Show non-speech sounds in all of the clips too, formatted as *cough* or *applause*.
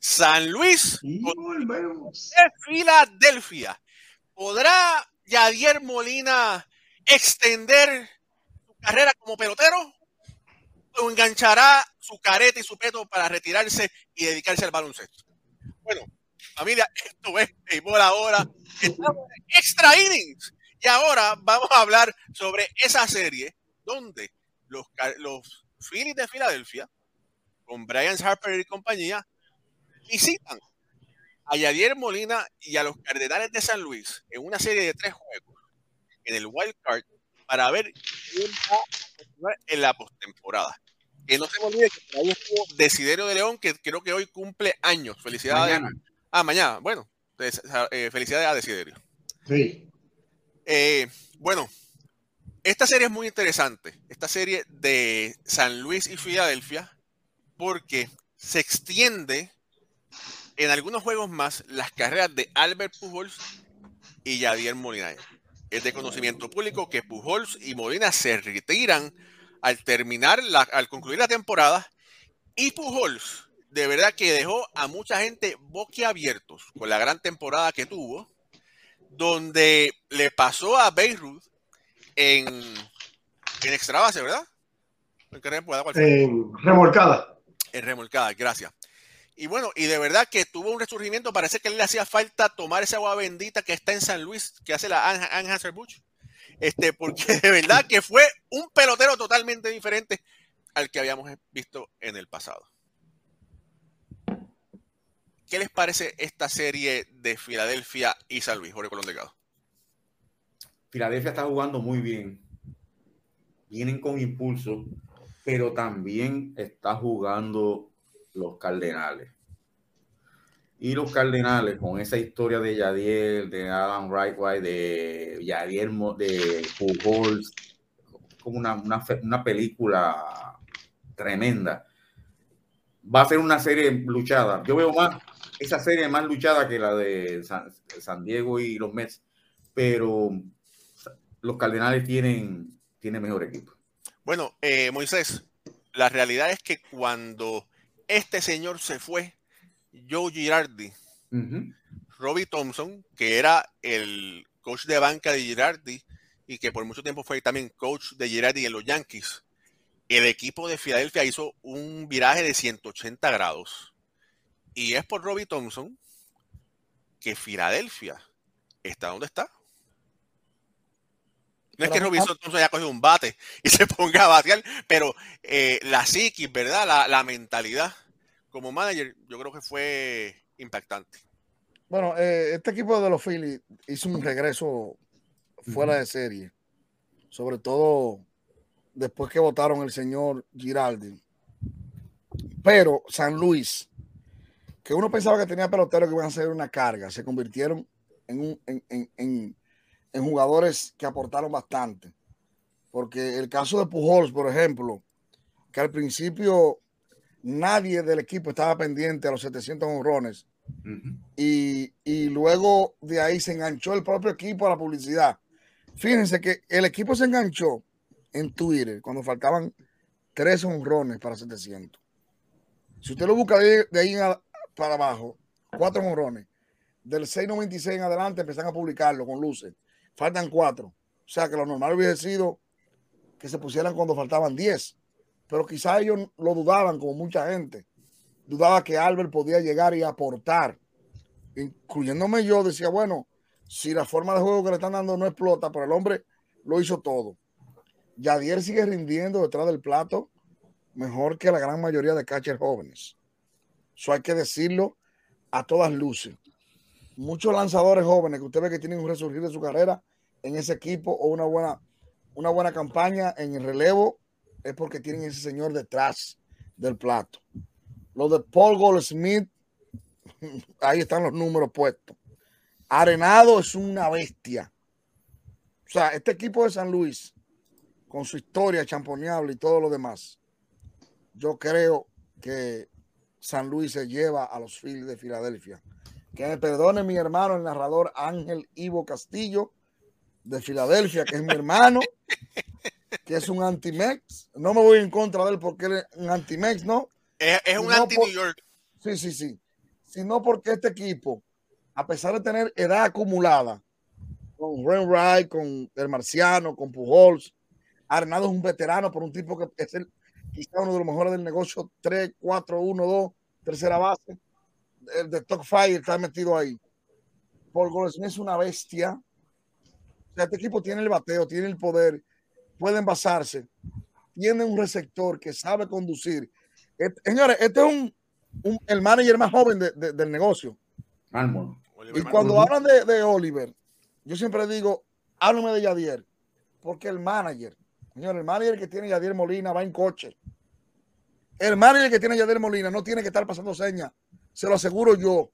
San Luis de Filadelfia. ¿Podrá Yadier Molina extender su carrera como pelotero? ¿O enganchará su careta y su peto para retirarse y dedicarse al baloncesto? Bueno, familia, esto es béisbol ahora. Estamos en extra innings. Y ahora vamos a hablar sobre esa serie donde los, los Phillies de Filadelfia, con Brian Harper y compañía, visitan a Yadier Molina y a los Cardenales de San Luis en una serie de tres juegos en el Wild Card para ver quién va a continuar en la postemporada. Que no se me olvide que por ahí estuvo Desiderio de León, que creo que hoy cumple años. Felicidades. Mañana. Ah, mañana. Bueno, eh, felicidades a Desiderio. Sí. Eh, bueno, esta serie es muy interesante. Esta serie de San Luis y Filadelfia, porque se extiende en algunos juegos más las carreras de Albert Pujols y Yadier Molina. Es de conocimiento público que Pujols y Molina se retiran al terminar, la, al concluir la temporada. Y Pujols, de verdad que dejó a mucha gente boquiabiertos con la gran temporada que tuvo donde le pasó a Beirut en, en extra base, ¿verdad? En remolcada. En remolcada, gracias. Y bueno, y de verdad que tuvo un resurgimiento. Parece que le hacía falta tomar esa agua bendita que está en San Luis, que hace la Ann- Anheuser-Busch. Este, porque de verdad que fue un pelotero totalmente diferente al que habíamos visto en el pasado. ¿Qué les parece esta serie de Filadelfia y San Luis, Jorge Colón Delgado? Filadelfia está jugando muy bien. Vienen con impulso, pero también está jugando los Cardenales. Y los Cardenales, con esa historia de Yadier, de Adam Wright, de Yadier, de Pujols, como una, una, una película tremenda. Va a ser una serie luchada. Yo veo más esa serie más luchada que la de San, San Diego y los Mets, pero los Cardenales tienen, tienen mejor equipo. Bueno, eh, Moisés, la realidad es que cuando este señor se fue, Joe Girardi, Ujú. Robbie Thompson, que era el coach de banca de Girardi y que por mucho tiempo fue también coach de Girardi en los Yankees, el equipo de Filadelfia hizo un viraje de 180 grados. Y es por Robbie Thompson que Filadelfia está donde está. No es que Robbie Thompson haya cogido un bate y se ponga a batear, pero eh, la psiquis, ¿verdad? La, la mentalidad como manager, yo creo que fue impactante. Bueno, eh, este equipo de los Phillies hizo un regreso fuera de serie, sobre todo después que votaron el señor Giraldi. Pero San Luis, que uno pensaba que tenía peloteros que iban a ser una carga, se convirtieron en, un- en- en- en- en jugadores que aportaron bastante. Porque el caso de Pujols, por ejemplo, que al principio nadie del equipo estaba pendiente a los 700 honrones y, y luego de ahí se enganchó el propio equipo a la publicidad. Fíjense que el equipo se enganchó en Twitter cuando faltaban tres honrones para 700. Si usted lo busca de, de ahí a- para abajo, cuatro honrones. Del 6.96 en adelante empiezan a publicarlo con luces. Faltan cuatro. O sea que lo normal hubiese sido que se pusieran cuando faltaban 10. Pero quizá ellos lo dudaban, como mucha gente. Dudaba que Albert podía llegar y aportar. Incluyéndome yo, decía, bueno, si la forma de juego que le están dando no explota, pero el hombre lo hizo todo. Yadier sigue rindiendo detrás del plato mejor que la gran mayoría de catchers jóvenes. Eso hay que decirlo a todas luces. Muchos lanzadores jóvenes que usted ve que tienen un resurgir de su carrera en ese equipo o una buena, una buena campaña en el relevo es porque tienen ese señor detrás del plato. Lo de Paul Goldsmith, *laughs* ahí están los números puestos. Arenado es una bestia. O sea, este equipo de San Luis, con su historia champoneable y todo lo demás, yo creo que San Luis se lleva a los Phillies de Filadelfia. Que me perdone mi hermano, el narrador Ángel Ivo Castillo de Filadelfia, que es mi hermano, que es un anti-Mex. No me voy en contra de él porque él es un anti-Mex, ¿no? Es, es un anti-New por- York. Sí, sí, sí. sino porque este equipo, a pesar de tener edad acumulada, con Ren Wright, con el Marciano, con Pujols, Arenado es un veterano por un tipo que es el, quizá uno de los mejores del negocio, 3, 4, 1, 2, tercera base. El de Top Fire está metido ahí. Paul Goldschmidt es una bestia. O sea, este equipo tiene el bateo, tiene el poder, pueden basarse, tiene un receptor que sabe conducir. Este- señores, este es un, un- el manager más joven de- de- del negocio. Y cuando hablan de, de Oliver, yo siempre digo, háblame de Yadier, porque el manager, señor, el manager que tiene Yadier Molina va en coche. El manager que tiene Yadier Molina no tiene que estar pasando señas, se lo aseguro yo.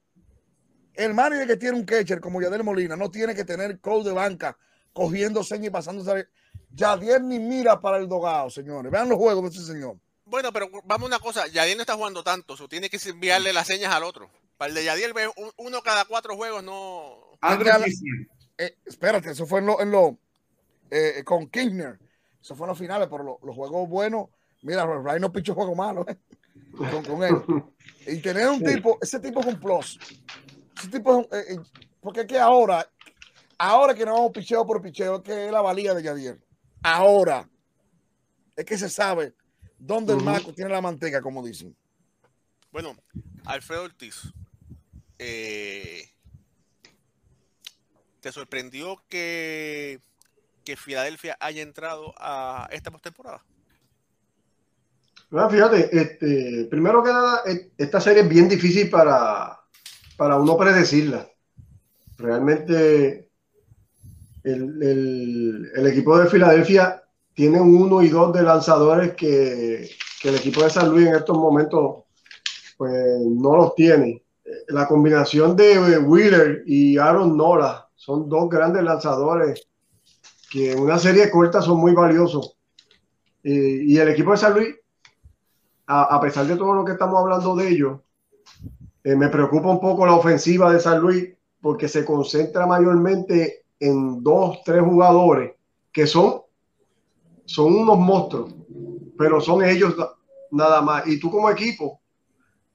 El manager que tiene un catcher como Yadier Molina no tiene que tener coach de banca cogiendo señas y pasándose. Yadier ni mira para el dogado, señores. Vean los juegos de ese señor. Bueno, pero vamos a una cosa, Yadier no está jugando tanto, o tiene que enviarle las señas al otro. Para el de Yadier, uno cada cuatro juegos no... Andrés. Eh, espérate, eso fue en lo, en lo eh, con Kirchner. Eso fue en los finales, pero lo- los juegos buenos. Mira, Ray no pichó juego malo eh, con, con él. Y tener un Sí. tipo, ese tipo es un plus. Ese tipo es un- eh, eh, porque es que ahora, ahora que no vamos picheo por picheo, es que es la valía de Yadier. Ahora es que se sabe dónde el maco tiene la manteca, como dicen. Bueno, Alfredo Ortiz, eh, ¿te sorprendió que, que Filadelfia haya entrado a esta postemporada? Ah, fíjate, este, primero que nada, e- esta serie es bien difícil para, para uno predecirla. Realmente el, el- equipo de Filadelfia tiene un uno y dos de lanzadores que, el equipo de San Luis en estos momentos pues, no los tiene. Eh, La combinación de Wheeler y Aaron Nola son dos grandes lanzadores que en una serie corta son muy valiosos. Eh, y el equipo de San Luis a, a pesar de todo lo que estamos hablando de ellos, eh, me preocupa un poco la ofensiva de San Luis porque se concentra mayormente en dos, tres jugadores que son, son unos monstruos, pero son ellos na- nada más. Y tú como equipo,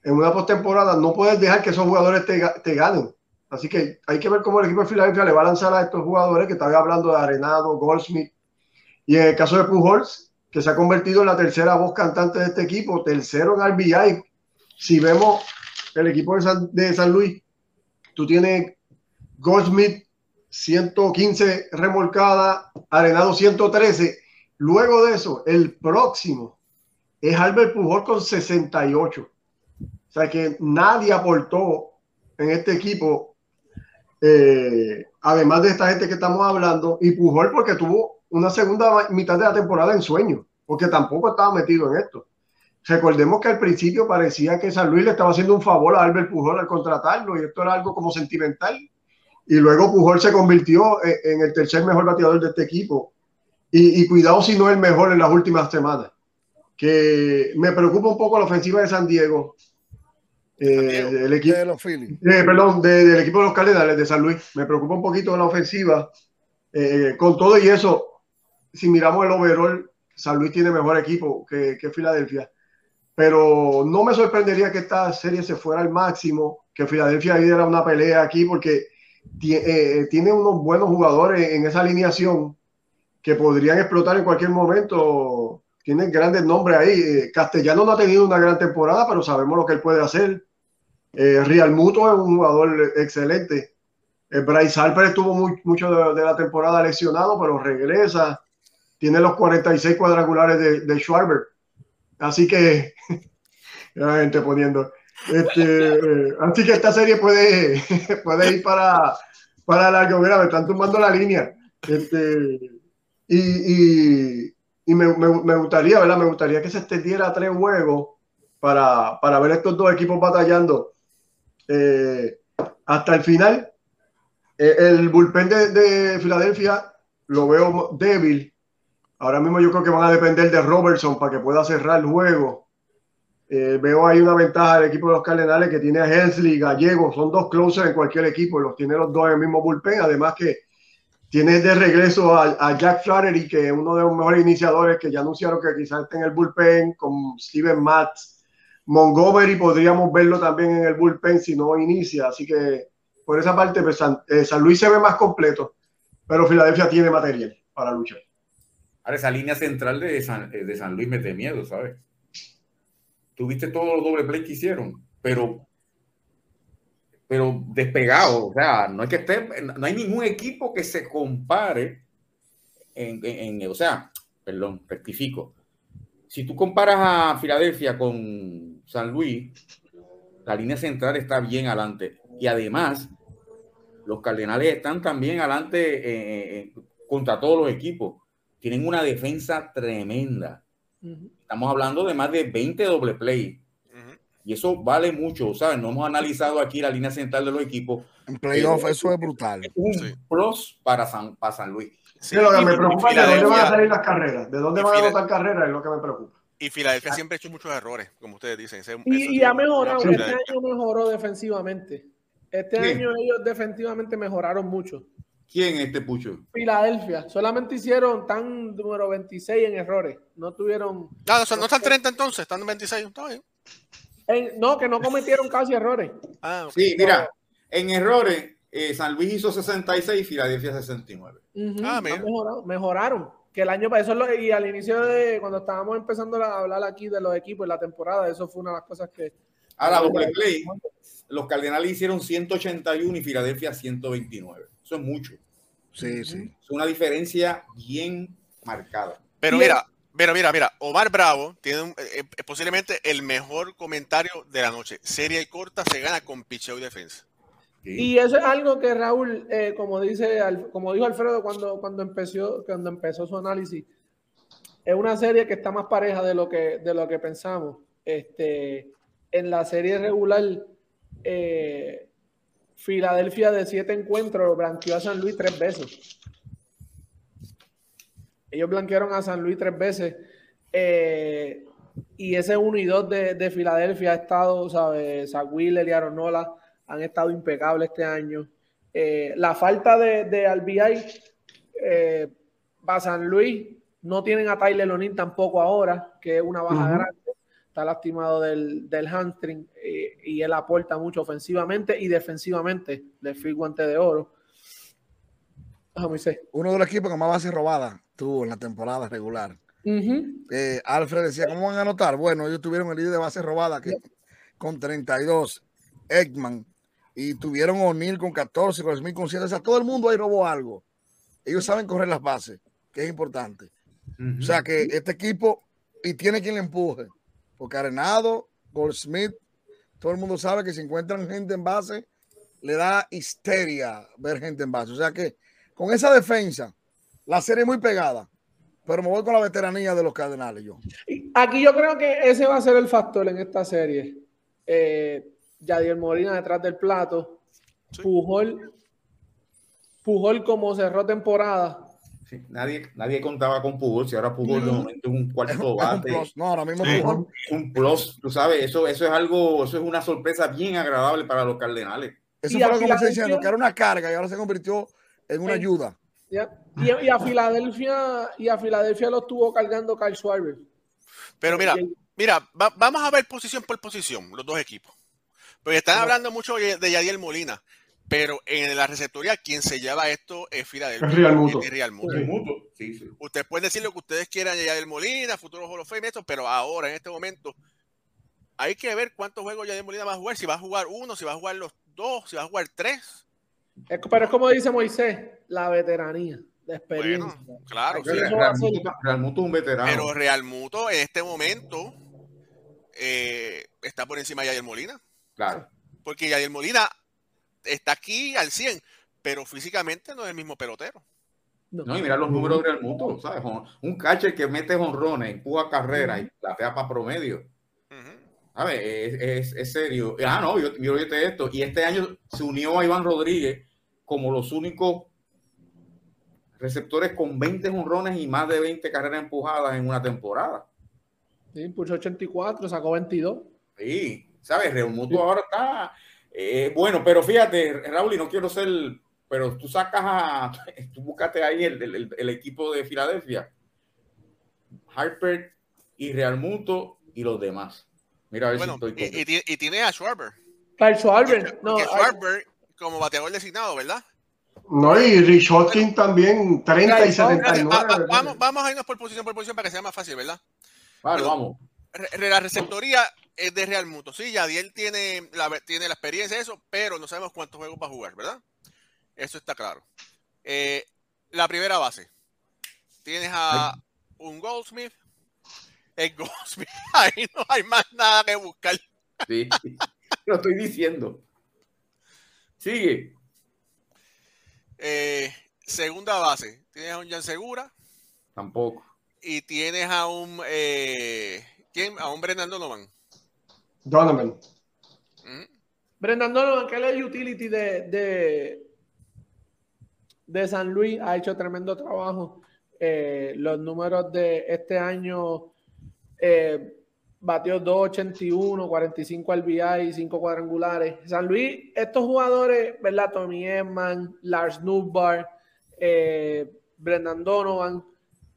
en una postemporada, no puedes dejar que esos jugadores te, te ganen. Así que hay que ver cómo el equipo de Filadelfia le va a lanzar a estos jugadores que estaba hablando de Arenado, Goldsmith. Y en el caso de Pujols, que se ha convertido en la tercera voz cantante de este equipo, tercero en RBI. Si vemos el equipo de San, de San Luis, tú tienes Goldsmith 115 remolcada, Arenado 113. Luego de eso, el próximo es Albert Pujol con 68. O sea que nadie aportó en este equipo, eh, además de esta gente que estamos hablando, y Pujol porque tuvo una segunda mitad de la temporada en sueño, porque tampoco estaba metido en esto. Recordemos que al principio parecía que San Luis le estaba haciendo un favor a Albert Pujol al contratarlo y esto era algo como sentimental. Y luego Pujol se convirtió en, el tercer mejor bateador de este equipo. Y, y cuidado si no es el mejor en las últimas semanas. Que me preocupa un poco la ofensiva de San Diego. Eh, San Diego. el equipo, De los Phillies. eh, perdón, de- del equipo de los Cardenales de San Luis. Me preocupa un poquito la ofensiva. Eh, con todo y eso, si miramos el overall, San Luis tiene mejor equipo que, que Filadelfia. Pero no me sorprendería que esta serie se fuera al máximo, que Filadelfia diera una pelea aquí, porque tiene unos buenos jugadores en esa alineación que podrían explotar en cualquier momento. Tienen grandes nombres ahí. Eh, Castellano no ha tenido una gran temporada, pero sabemos lo que él puede hacer. Eh, Real Muto es un jugador excelente. Eh, Bryce Harper estuvo mucho de, la temporada lesionado, pero regresa. Tiene los 46 cuadrangulares de, de. Así que, *laughs* la gente poniendo. Este, así que esta serie puede, *laughs* puede ir para, para largo. Mira, me están tumbando la línea. Este, y y, me- me gustaría, ¿verdad? Me gustaría que se extendiera a tres juegos para, para ver estos dos equipos batallando eh, hasta el final. Eh, el bullpen de, de Filadelfia lo veo débil. Ahora mismo yo creo que van a depender de Robertson para que pueda cerrar el juego. Eh, veo ahí una ventaja del equipo de los Cardenales que tiene a Hensley y Gallego. Son dos closers en cualquier equipo los tiene los dos en el mismo bullpen. Además que tiene de regreso a, Jack Flaherty, que es uno de los mejores iniciadores que ya anunciaron que quizás esté en el bullpen con Steven Matz. Montgomery podríamos verlo también en el bullpen si no inicia, así que por esa parte pues, San, eh, San Luis se ve más completo, pero Filadelfia tiene material para luchar. Ahora, esa línea central de San, eh, de San Luis mete miedo, ¿sabes? Tuviste todos los doble play que hicieron, pero pero despegado, o sea, no es que esté, no hay ningún equipo que se compare en, o sea, perdón, rectifico. Si tú comparas a Filadelfia con San Luis, la línea central está bien adelante. Y además, los Cardenales están también adelante eh, eh, contra todos los equipos. Tienen una defensa tremenda. Estamos hablando de más de 20 doble play. Uh -huh. Y eso vale mucho, ¿sabes? No hemos analizado aquí la línea central de los equipos. En playoff eso es brutal. Es un sí. plus para San, para San Luis. Sí, lo que me preocupa es de dónde van a salir las carreras, de dónde van a anotar carreras es lo que me preocupa. Y Filadelfia siempre ha hecho muchos errores, como ustedes dicen. Ese, y, y ha mejorado, este año mejoró defensivamente. Este año ellos defensivamente mejoraron mucho. ¿Quién es este Pucho? Filadelfia. Solamente hicieron tan número 26 en errores. No tuvieron. No, o sea, no están 30 entonces, están en 26. Está bien. En, no, que no cometieron casi errores. Ah, okay. Sí, mira, en errores, eh, San Luis hizo 66 y Filadelfia 69. Uh -huh. ah, mejoraron, mejoraron. Que el año pasado, lo, y al inicio de cuando estábamos empezando a hablar aquí de los equipos en la temporada, eso fue una de las cosas que. Ahora, doble play, los Cardenales hicieron 181 y Filadelfia 129. Eso es mucho. Sí, sí. Es una diferencia bien marcada. Pero mira, mira, mira, mira, Omar Bravo tiene un, eh, posiblemente el mejor comentario de la noche. Serie corta se gana con picheo y defensa. Sí. Y eso es algo que Raúl, eh, como dice, como dijo Alfredo cuando, cuando, empezó, cuando empezó su análisis, es una serie que está más pareja de lo que, de lo que pensamos. Este, en la serie regular, eh, Filadelfia de siete encuentros blanqueó a San Luis tres veces. Ellos blanquearon a San Luis tres veces. Eh, y ese 1 y 2 de, de, Filadelfia ha estado, ¿sabes? Wheeler y Aronola han estado impecables este año. Eh, la falta de, de RBI eh, va a San Luis. No tienen a Tyler Lonin tampoco ahora, que es una baja uh -huh. grande. Está lastimado del, del hamstring eh, y él aporta mucho ofensivamente y defensivamente. Le fui guante de oro. Ah, Uno de los equipos que más base robada tuvo en la temporada regular. Uh -huh. Alfred decía, ¿cómo van a anotar? Bueno, ellos tuvieron el líder de base robada que, con 32. Ekman y tuvieron O'Neill con 14, con Smith con 7. O sea, todo el mundo ahí robó algo. Ellos saben correr las bases, que es importante. Uh -huh. O sea, que este equipo, y tiene quien le empuje. Porque Arenado, Goldsmith, todo el mundo sabe que si encuentran gente en base, le da histeria ver gente en base. O sea que con esa defensa, la serie es muy pegada. Pero me voy con la veteranía de los Cardenales yo. Aquí yo creo que ese va a ser el factor en esta serie. Eh, Yadier Molina detrás del plato. Sí. Pujol, Pujol como cerró temporada. Sí, nadie, nadie contaba con Pujol, si ahora Pujol de momento es un *laughs* cuarto bate. No, ahora mismo sí. Pujol. Un plus, tú sabes, eso, eso es algo, eso es una sorpresa bien agradable para los Cardenales. Eso fue lo que me diciendo, que era una carga y ahora se convirtió en una ayuda. Y a, y a Filadelfia, y a Filadelfia lo estuvo cargando Kyle Schwarber. Pero mira, mira, va, vamos a ver posición por posición, los dos equipos. Porque están no. hablando mucho de Yadiel Molina, pero en la receptoría quien se lleva esto es Filadelfia. Es Real Muto. Es Real Muto. Sí. Sí, sí. Ustedes pueden decir lo que ustedes quieran de Yadiel Molina, futuro Hall of Fame, esto, pero ahora, en este momento, hay que ver cuántos juegos Yadiel Molina va a jugar, si va a jugar uno, si va a jugar los dos, si va a jugar tres. Es, pero es como dice Moisés, la veteranía, la experiencia. Bueno, claro. Sí. Real, Muto, Real Muto es un veterano. Pero Real Muto en este momento eh, está por encima de Yadiel Molina. Claro. Porque Yadier Molina está aquí al 100, pero físicamente no es el mismo pelotero. No, no y mira los números de Real Muto, ¿sabes? Un catcher que mete honrones, empuja carrera uh -huh. y platea para promedio. Uh -huh. ¿Sabes? Es, es, es, serio. Ah, no, yo, yo oíste esto. Y este año se unió a Iván Rodríguez como los únicos receptores con 20 honrones y más de 20 carreras empujadas en una temporada. Sí, puso 84, sacó 22. Sí, ¿sabes? Real Mutuo ahora está eh, bueno, pero fíjate, Raúl, y no quiero ser, pero tú sacas a, *laughs* tú búscate ahí el, el, el equipo de Filadelfia, Harper y Real Muto y los demás. Mira, a ver Bueno, si estoy y, y tiene- y tiene a Schwarber. Kyle Schwarber. No, que Schwarber como bateador designado, ¿verdad? No, y Rich Hodgkin también, 30 y Right, vamos, 79. Va- va- ¿verdad? vamos, vamos a irnos por posición por posición para que sea más fácil, ¿verdad? Vale, bueno. vamos. Re- la receptoría es de Real Muto. Sí, Yadiel tiene la, tiene la experiencia de eso, pero no sabemos cuántos juegos va a jugar, ¿verdad? Eso está claro. Eh, la primera base. Tienes a un Goldsmith. El Goldsmith. *laughs* Ahí no hay más nada que buscar. Sí. *laughs* Lo estoy diciendo. Sigue. Eh, segunda base. Tienes a un Jan Segura Tampoco. y tienes a un eh, ¿quién? A un Brendan Donovan. Donovan. Ujú. Brendan Donovan, que es utility de, de, de San Luis, ha hecho tremendo trabajo. Eh, los números de este año eh, batió 281, 45 RBI, 5 cuadrangulares. San Luis, estos jugadores, ¿verdad? Tommy Edman, Lars Nubbar, eh, Brendan Donovan,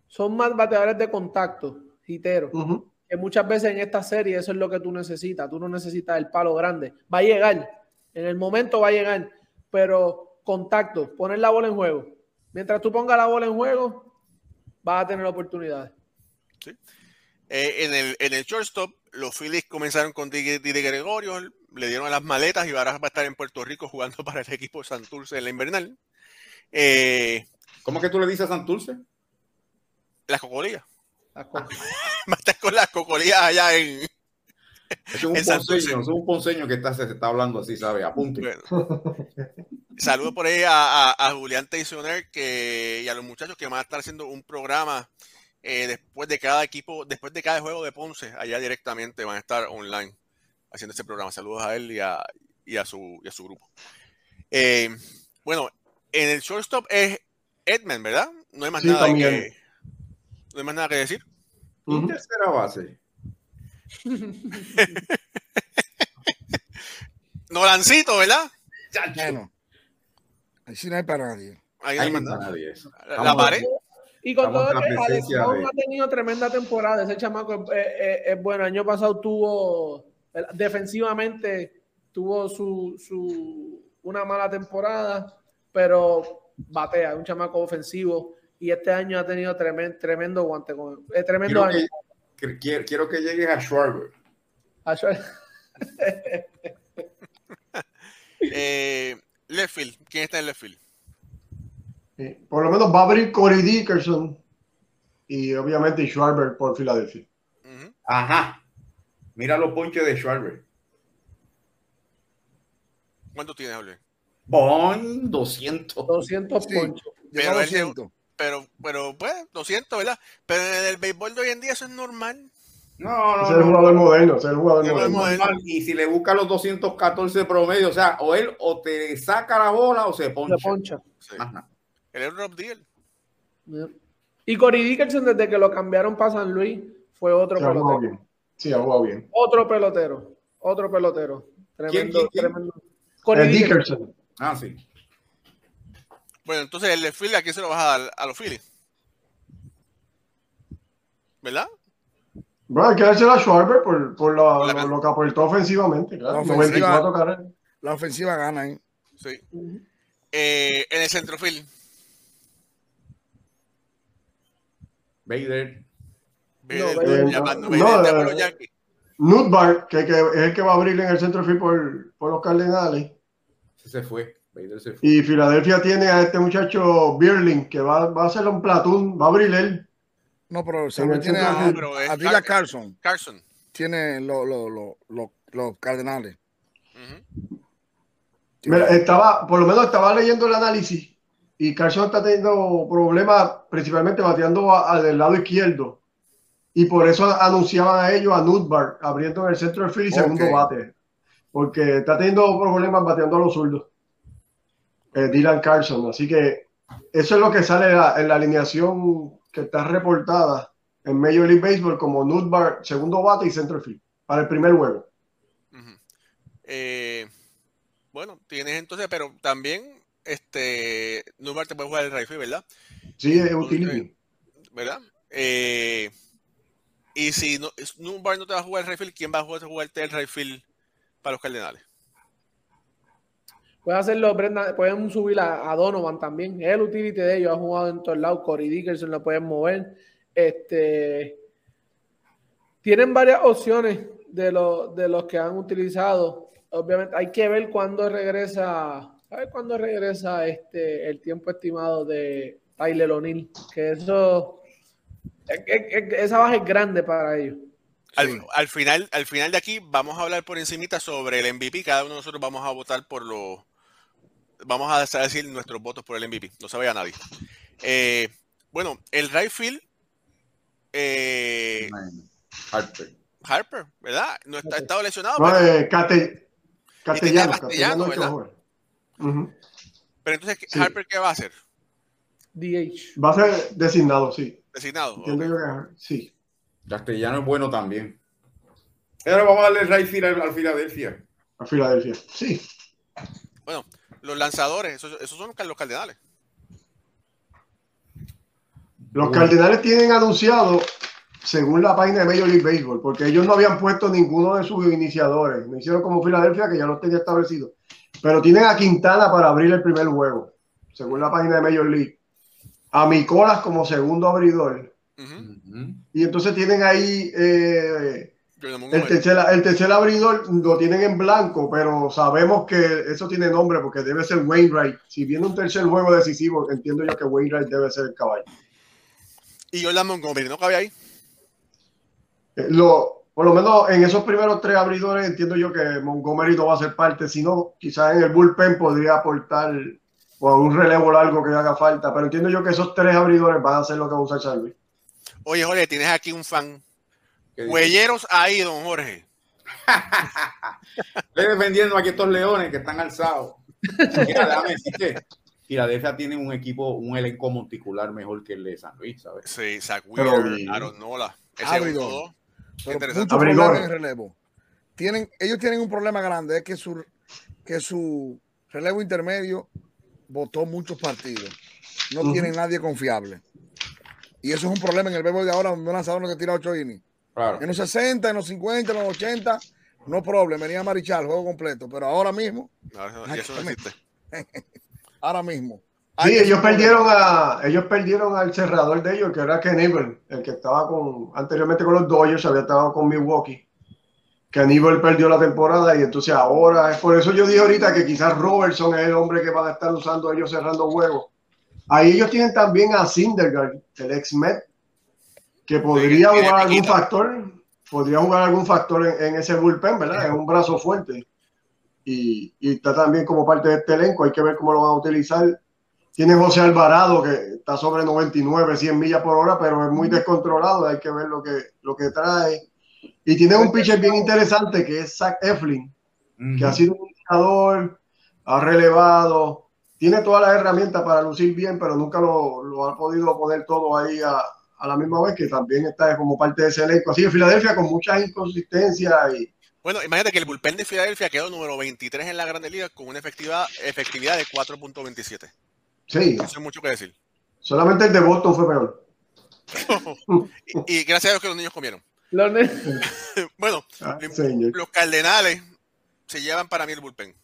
son más bateadores de contacto, hiteros Ujú. Que muchas veces en esta serie eso es lo que tú necesitas. Tú no necesitas el palo grande. Va a llegar. En el momento va a llegar. Pero contacto, poner la bola en juego. Mientras tú pongas la bola en juego, vas a tener oportunidades. Eh, en, el, en el shortstop, los Phillies comenzaron con Didi Gregorio, le dieron las maletas y ahora va a estar en Puerto Rico jugando para el equipo Santurce en la invernal. Eh, ¿Cómo que tú le dices a Santurce? las cocolías. Las cosas. Va a estar con las cocolías allá en. Es un En ponceño, es un ponceño que está, se está hablando así, ¿sabes? Apunte. Bueno. *laughs* Saludos por ahí a, a- a Julián Teisoner que, y a los muchachos que van a estar haciendo un programa eh, después de cada equipo, después de cada juego de Ponce, allá directamente van a estar online haciendo ese programa. Saludos a él y a, y a, su, y a su grupo. Eh, bueno, en el shortstop es Edman, ¿verdad? No hay más Sí, nada también. que no hay más nada que decir. Ujú. tercera base. *laughs* Nolancito, ¿verdad? Bueno, ahí sí no hay para nadie. Ahí no hay nada. nadie. La, pared. Y con Estamos todo que Alex ha tenido tremenda temporada. Ese chamaco es, es- es bueno. El año pasado tuvo, defensivamente, tuvo su, su una mala temporada, pero batea, es un chamaco ofensivo. Y este año ha tenido tremendo, tremendo guante con eh, tremendo Quiero año. que, que- quiero, quiero que llegues a Schwarber. *laughs* Eh, left field. ¿Quién está en left field? Eh, Por lo menos va a abrir Corey Dickerson y obviamente Schwarber por Filadelfia. Ajá. Mira los ponches de Schwarber. ¿Cuánto tienes, Ole? Boing, 200. 200 Sí. ponchos. A Pero él 200. Pero, pero, pues, 200, ¿verdad? Pero en el béisbol de hoy en día eso es normal. No, no, es el jugador no. moderno, es el jugador moderno. Y si le busca los 214 promedio, o sea, o él o te saca la bola o se Se poncha. poncha. Sí. Nada. El Rob Deal. Y Corey Dickerson, desde que lo cambiaron para San Luis, fue otro Se ha jugado pelotero. bien. Sí, ha jugado bien. Otro pelotero. Otro pelotero. Tremendo, quién, quién? tremendo. Corey Dickerson. Dickerson. Ah, sí. Bueno, entonces el left field, ¿a quién se lo vas a dar? A los Phillies. ¿Verdad? Bueno, hay que dárselo a Schwarber por, por lo, La lo- que aportó ofensivamente. Claro. La ofensiva- 94 carreras. La ofensiva gana, ¿eh? Sí. Eh, en el. Vader, Vader- llamando no, a eh, los Yankees. Nutbar, que, que es el que va a abrir en el centro field por, por los Cardenales. Se fue. Vader se fue. Y Filadelfia tiene a este muchacho Bierling, que va, va a hacer un platón, va a abrir él. No, pero En San el Luis tiene centro a, field. Pero a Dylan Car- Carlson. Carson. Tiene lo- lo- lo- lo- los Cardenales. Mira, estaba, por lo menos estaba leyendo el análisis y Carson está teniendo problemas principalmente bateando al del lado izquierdo. Y por eso anunciaban a ellos a Nutbar abriendo en el centro del field y segundo bate. Porque está teniendo problemas bateando a los zurdos. Eh, Dylan Carlson. Así que eso es lo que sale en la, en la alineación que está reportada en Major League Baseball como Nutbar, segundo bate y centro field para el primer juego. Eh, bueno, tienes entonces, pero también este Newbar te puede jugar el right field, ¿verdad? Sí, es utility. ¿Verdad? Eh, Y si no, Newbar no te va a jugar el Rayfield, ¿quién va a jugarte el Rayfield para los Cardenales? Pueden hacerlo, Brenda, pueden subir a, Donovan también. Es el utility de ellos, ha jugado en todos lados. Corey Dickerson lo pueden mover. Este, tienen varias opciones de, de los que han utilizado. Obviamente, hay que ver cuándo regresa, a ver cuándo regresa este, el tiempo estimado de Tyler O'Neill. Que eso, esa baja es grande para ellos. Al, final, al final de aquí vamos a hablar por encimita sobre el MVP. Cada uno de nosotros vamos a votar por los vamos a decir nuestros votos por el MVP, no se vaya nadie. Eh, bueno, el right field, eh, Harper. Harper, ¿verdad? No está, estado lesionado. No, pero, eh, castellano, castellano, ¿verdad? Pero entonces, ¿Harper qué va a hacer? DH. Va a ser designado, sí. Designado. Entiendo yo que sí. Castellano es bueno también. Ahora vamos a darle right field al, al Filadelfia. A Filadelfia, sí. Bueno, los lanzadores, esos, son los cardenales. Los cardenales tienen anunciado, según la página de Major League Baseball, porque ellos no habían puesto ninguno de sus iniciadores. Me hicieron como Filadelfia, que ya los tenía establecidos. Pero tienen a Quintana para abrir el primer juego, según la página de Major League. A Micolas como segundo abridor. Y entonces tienen ahí eh, el tercer, el tercer abridor lo tienen en blanco, pero sabemos que eso tiene nombre porque debe ser Wainwright. Si viene un tercer juego decisivo, entiendo yo que Wainwright debe ser el caballo. ¿Y Jordan Montgomery no cabe ahí? Eh, lo, por lo menos en esos primeros tres abridores entiendo yo que Montgomery no va a ser parte, sino quizás en el bullpen podría aportar o un relevo largo que haga falta, pero entiendo yo que esos tres abridores van a ser lo que va a usar Charlie. Oye, Jorge, tienes aquí un fan Huelleros ahí, don Jorge. *laughs* Estoy defendiendo aquí estos leones que están alzados. Mira, déjame decirte, Filadelfia tiene un equipo, un elenco monticular mejor que el de San Luis, ¿sabes? Sí, Zach Wheeler, Aaron Nola. Ese Abridor. En relevo. Tienen, ellos tienen un problema grande, es que su, que su relevo intermedio votó muchos partidos. No tienen nadie confiable. Y eso es un problema en el béisbol de ahora, donde un lanzador no te tira 8 innings. En los 60, en los 50, en los 80, no problema, venía Marichal, juego completo. Pero ahora mismo. ahora *laughs* mismo. Sí, ellos perdieron a ellos perdieron al cerrador de ellos, que era Kenivel, el que estaba con anteriormente con los Dodgers, había estado con Milwaukee. Kenivel perdió la temporada y entonces ahora es por eso yo dije ahorita que quizás Robertson es el hombre que van a estar usando ellos cerrando juegos. Ahí ellos tienen también a Syndergaard, el ex Met, que podría jugar algún factor, podría jugar algún factor en, ese bullpen, ¿verdad? Es un brazo fuerte. Y, está también como parte de este elenco, hay que ver cómo lo van a utilizar. Tiene José Alvarado, que está sobre 99, 100 millas por hora, pero es muy descontrolado, hay que ver lo que, lo que trae. Y tiene un pitcher bien interesante que es Zach Eflin, que ha sido un indicador, ha relevado, tiene todas las herramientas para lucir bien, pero nunca lo, lo ha podido poner todo ahí a, a la misma vez que también está como parte de ese elenco. Así que Filadelfia con muchas inconsistencias y bueno, imagínate que el bullpen de Filadelfia quedó número 23 en la Grande Liga con una efectividad, efectividad de 4.27. Sí. Eso es mucho que decir. Solamente el de Boston fue peor. *laughs* y, gracias a Dios que los niños comieron. *laughs* bueno, ah, los Cardenales se llevan para mí el bullpen.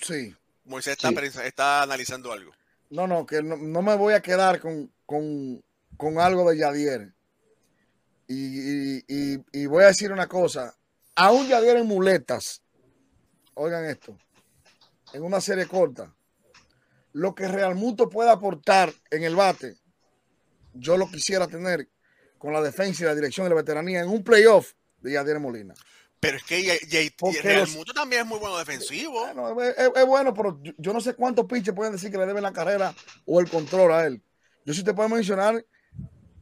Sí. Moisés está, está analizando algo. No, no, que no, me voy a quedar con, algo de Yadier. Y, voy a decir una cosa. Aún Yadier en muletas, oigan esto, en una serie corta, lo que Real Muto pueda aportar en el bate, yo lo quisiera tener con la defensa y la dirección de la veteranía en un playoff de Yadier Molina. Pero es que Real Muto también es muy bueno defensivo. es, bueno, pero yo, no sé cuántos pinches pueden decir que le deben la carrera o el control a él. Yo sí te puedo mencionar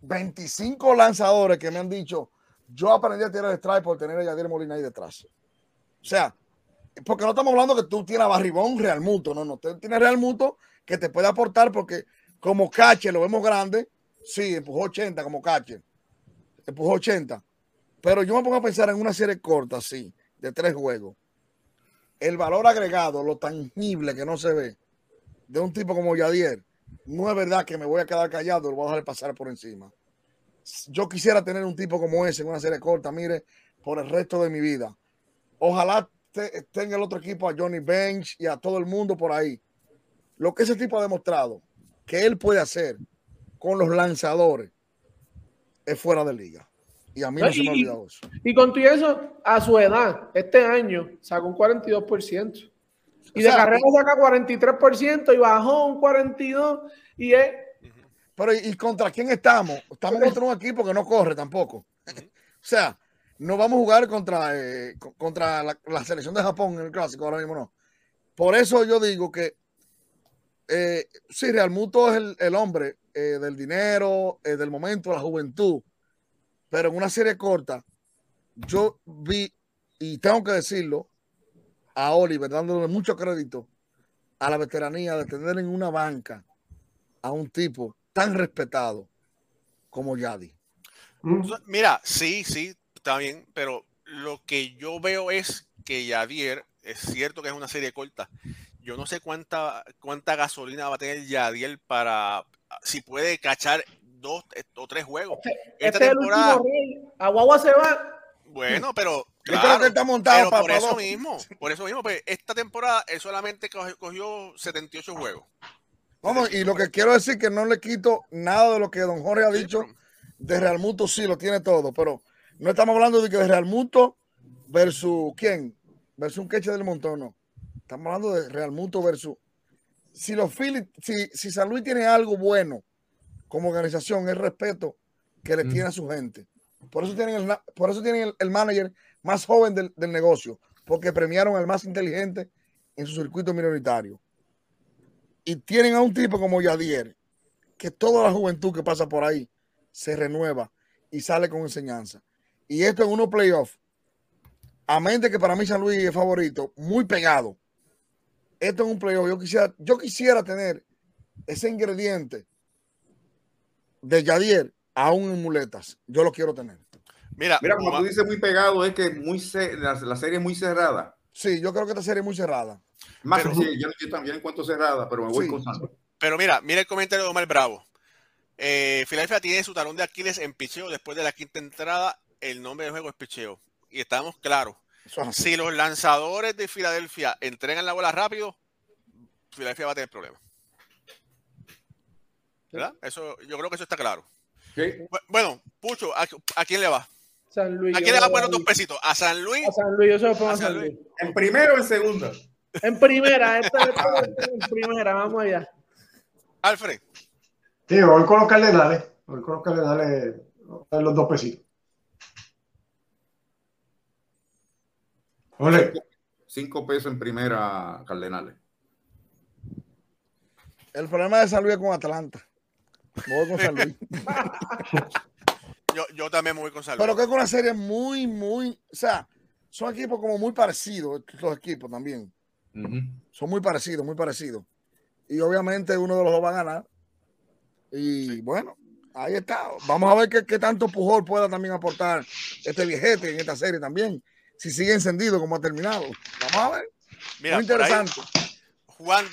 25 lanzadores que me han dicho, yo aprendí a tirar el strike por tener a Yadier Molina ahí detrás. O sea, porque no estamos hablando que tú tienes a Barribón Real Muto, no, no, tú tienes Real Muto que te puede aportar porque como catcher lo vemos grande, sí, empujó 80 como catcher, empujó 80 pero yo me pongo a pensar en una serie corta, así, de tres juegos. El valor agregado, lo tangible que no se ve, de un tipo como Yadier, no es verdad que me voy a quedar callado, lo voy a dejar pasar por encima. yo quisiera tener un tipo como ese en una serie corta, mire, por el resto de mi vida. Ojalá te, tenga el otro equipo a Johnny Bench y a todo el mundo por ahí. Lo que ese tipo ha demostrado que él puede hacer con los lanzadores es fuera de liga. Y a mí no se me ha olvidado eso. Y con todo eso, a su edad, este año sacó un 42%. Y O de sea, carrera saca 43% y bajó un 42%. Y es, Pero ¿y contra quién estamos? Estamos contra un equipo que no corre tampoco. O sea, no vamos a jugar contra, eh, co- contra la, la selección de Japón en el clásico, ahora mismo no. Por eso yo digo que eh, sí, Real Muto es el, el hombre eh, del dinero, eh, del momento, la juventud. Pero en una serie corta, yo vi, y tengo que decirlo, a Oliver, dándole mucho crédito a la veteranía de tener en una banca a un tipo tan respetado como Yadi. Mm. Mira, sí, sí, está bien, pero lo que yo veo es que Yadier, es cierto que es una serie corta. Yo no sé cuánta, cuánta gasolina va a tener Yadier para, si puede cachar dos eh, o tres juegos. Esta este es el temporada, último rey. A Guagua se va. bueno, pero Yo creo claro, que está montado pero para por eso dos. mismo, por eso mismo, pues esta temporada él solamente cogió, cogió 78 juegos. Vamos, y lo que quiero decir que no le quito nada de lo que don Jorge ha Sí, dicho pero- de Real Muto, sí, lo tiene todo, pero no estamos hablando de que de Real Muto versus quién, versus un queche del montón, no. Estamos hablando de Real Muto versus. Si los Phillies, si, si San Luis tiene algo bueno como organización, es respeto que le Mm. tiene a su gente. Por eso tienen el, por eso tienen el, el manager más joven del, del negocio, porque premiaron al más inteligente en su circuito minoritario. Y tienen a un tipo como Yadier, que toda la juventud que pasa por ahí se renueva y sale con enseñanza. Y esto en unos playoffs, a mente que para mí San Luis es favorito, muy pegado. Esto en un playoff, yo quisiera, yo quisiera tener ese ingrediente de Yadier aún en muletas. Yo lo quiero tener. Mira, Mira, como tú dices, muy pegado, es que muy la, la serie es muy cerrada. Sí, yo creo que esta serie es muy cerrada. Más Pero- sí, yo, yo también encuentro cerrada, pero me voy Sí. con. Pero mira, mira el comentario de Omar Bravo. Eh, Filadelfia tiene su talón de Aquiles en picheo después de la quinta entrada. El nombre del juego es picheo. Y estamos claros. Si los lanzadores de Filadelfia entregan la bola rápido, Filadelfia va a tener problemas. ¿Verdad? Eso, yo creo que eso está claro. Sí. Bueno, Pucho, ¿a, a quién le va? San Luis. ¿A quién le va a poner dos pesitos? ¿A San Luis? A San Luis, yo se lo pongo A a San Luis. Luis. ¿En primero o en segunda? En primera, esta esta- esta en primera, vamos allá. Alfred. Sí, voy con los Cardenales. Voy con los Cardenales. Los dos pesitos. Ole. Cinco pesos en primera, Cardenales. El problema de San Luis es con Atlanta. Me voy con San Luis. *laughs* Yo, yo también me voy con San Luis. Pero que es una serie muy, muy. O sea, son equipos como muy parecidos, los equipos también. Son muy parecidos, muy parecidos. Y obviamente uno de los dos va a ganar. Y bueno, ahí está. Vamos a ver qué, qué tanto Pujol pueda también aportar este viejete en esta serie también. Si sigue encendido como ha terminado. Vamos a ver. Mira, muy ahí, interesante. Juan,